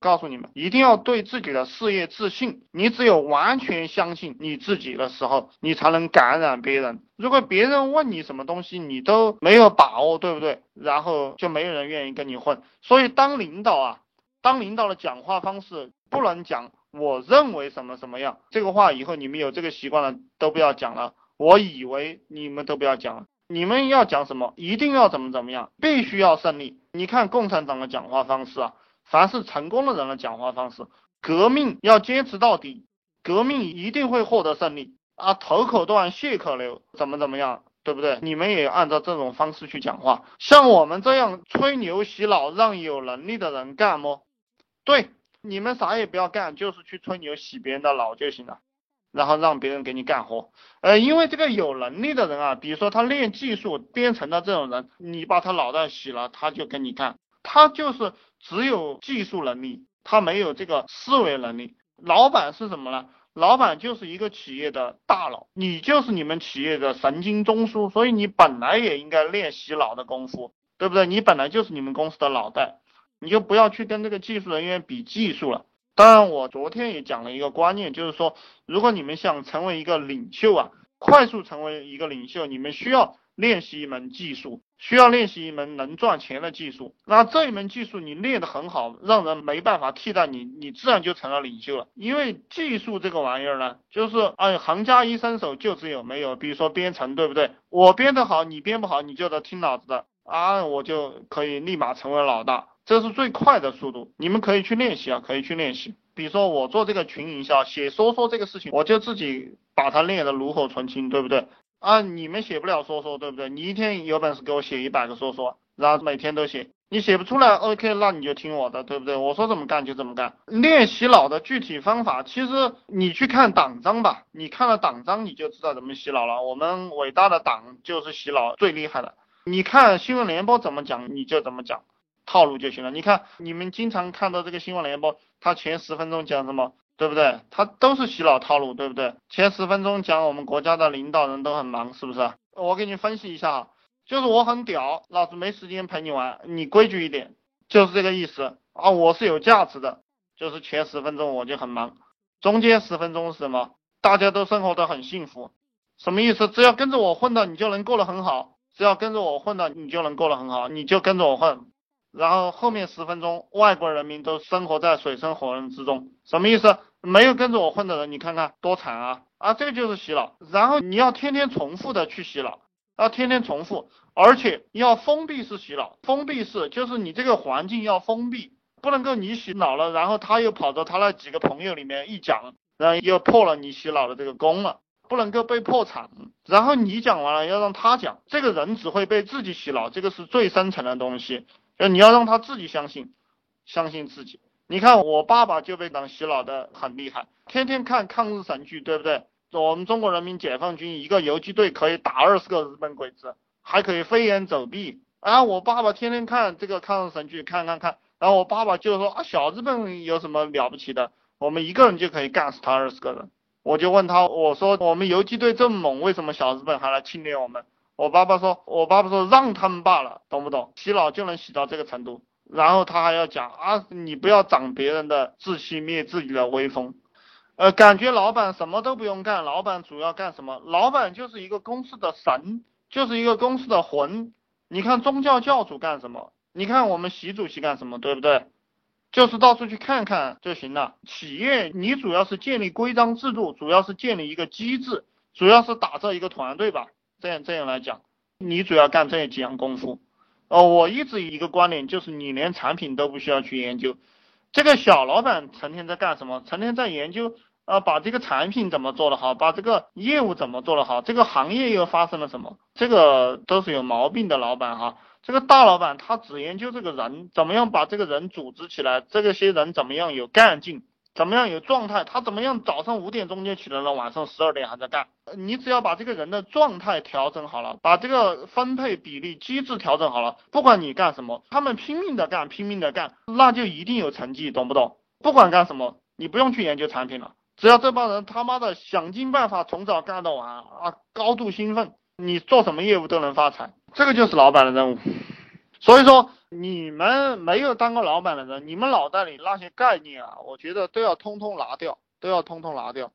告诉你们，一定要对自己的事业自信。你只有完全相信你自己的时候，你才能感染别人。如果别人问你什么东西，你都没有把握，对不对？然后就没有人愿意跟你混。所以当领导啊，当领导的讲话方式不能讲我认为什么什么样这个话，以后你们有这个习惯了都不要讲了。我以为你们都不要讲了。你们要讲什么？一定要怎么怎么样？必须要胜利。你看共产党的讲话方式啊，凡是成功的人的讲话方式，革命要坚持到底，革命一定会获得胜利啊！头可断，血可流，怎么怎么样，对不对？你们也按照这种方式去讲话。像我们这样吹牛洗脑，让有能力的人干么？对，你们啥也不要干，就是去吹牛洗别人的脑就行了。然后让别人给你干活，呃，因为这个有能力的人啊，比如说他练技术编程的这种人，你把他脑袋洗了，他就跟你干，他就是只有技术能力，他没有这个思维能力。老板是什么呢？老板就是一个企业的大脑，你就是你们企业的神经中枢，所以你本来也应该练洗脑的功夫，对不对？你本来就是你们公司的脑袋，你就不要去跟这个技术人员比技术了。当然，我昨天也讲了一个观念，就是说，如果你们想成为一个领袖啊，快速成为一个领袖，你们需要练习一门技术，需要练习一门能赚钱的技术。那这一门技术你练得很好，让人没办法替代你，你自然就成了领袖了。因为技术这个玩意儿呢，就是哎，行家一伸手就只有没有。比如说编程，对不对？我编得好，你编不好，你就得听老子的啊，我就可以立马成为老大。这是最快的速度，你们可以去练习啊，可以去练习。比如说我做这个群营销，写说说这个事情，我就自己把它练得炉火纯青，对不对？啊，你们写不了说说，对不对？你一天有本事给我写一百个说说，然后每天都写，你写不出来，OK，那你就听我的，对不对？我说怎么干就怎么干。练洗脑的具体方法，其实你去看党章吧，你看了党章你就知道怎么洗脑了。我们伟大的党就是洗脑最厉害的。你看新闻联播怎么讲，你就怎么讲。套路就行了。你看，你们经常看到这个新闻联播，他前十分钟讲什么，对不对？他都是洗脑套路，对不对？前十分钟讲我们国家的领导人都很忙，是不是？我给你分析一下，就是我很屌，老子没时间陪你玩，你规矩一点，就是这个意思啊。我是有价值的，就是前十分钟我就很忙，中间十分钟是什么？大家都生活得很幸福，什么意思？只要跟着我混的，你就能过得很好；只要跟着我混的，你就能过得很好，你就跟着我混。然后后面十分钟，外国人民都生活在水深火热之中，什么意思？没有跟着我混的人，你看看多惨啊！啊，这个就是洗脑。然后你要天天重复的去洗脑，要天天重复，而且要封闭式洗脑。封闭式就是你这个环境要封闭，不能够你洗脑了，然后他又跑到他那几个朋友里面一讲，然后又破了你洗脑的这个功了，不能够被破产。然后你讲完了要让他讲，这个人只会被自己洗脑，这个是最深层的东西。就你要让他自己相信，相信自己。你看我爸爸就被党洗脑的很厉害，天天看抗日神剧，对不对？我们中国人民解放军一个游击队可以打二十个日本鬼子，还可以飞檐走壁。啊，我爸爸天天看这个抗日神剧，看看看。然后我爸爸就说啊，小日本有什么了不起的？我们一个人就可以干死他二十个人。我就问他，我说我们游击队这么猛，为什么小日本还来侵略我们？我爸爸说，我爸爸说让他们罢了，懂不懂？洗脑就能洗到这个程度，然后他还要讲啊，你不要长别人的志气，灭自己的威风。呃，感觉老板什么都不用干，老板主要干什么？老板就是一个公司的神，就是一个公司的魂。你看宗教教主干什么？你看我们习主席干什么？对不对？就是到处去看看就行了。企业你主要是建立规章制度，主要是建立一个机制，主要是打造一个团队吧。这样这样来讲，你主要干这几样功夫。哦，我一直一个观点就是，你连产品都不需要去研究。这个小老板成天在干什么？成天在研究啊，把这个产品怎么做得好，把这个业务怎么做得好，这个行业又发生了什么？这个都是有毛病的老板哈。这个大老板他只研究这个人怎么样把这个人组织起来，这个些人怎么样有干劲。怎么样有状态？他怎么样早上五点钟就起来了，晚上十二点还在干？你只要把这个人的状态调整好了，把这个分配比例机制调整好了，不管你干什么，他们拼命的干，拼命的干，那就一定有成绩，懂不懂？不管干什么，你不用去研究产品了，只要这帮人他妈的想尽办法从早干到晚啊，高度兴奋，你做什么业务都能发财，这个就是老板的任务。所以说，你们没有当过老板的人，你们脑袋里那些概念啊，我觉得都要通通拿掉，都要通通拿掉。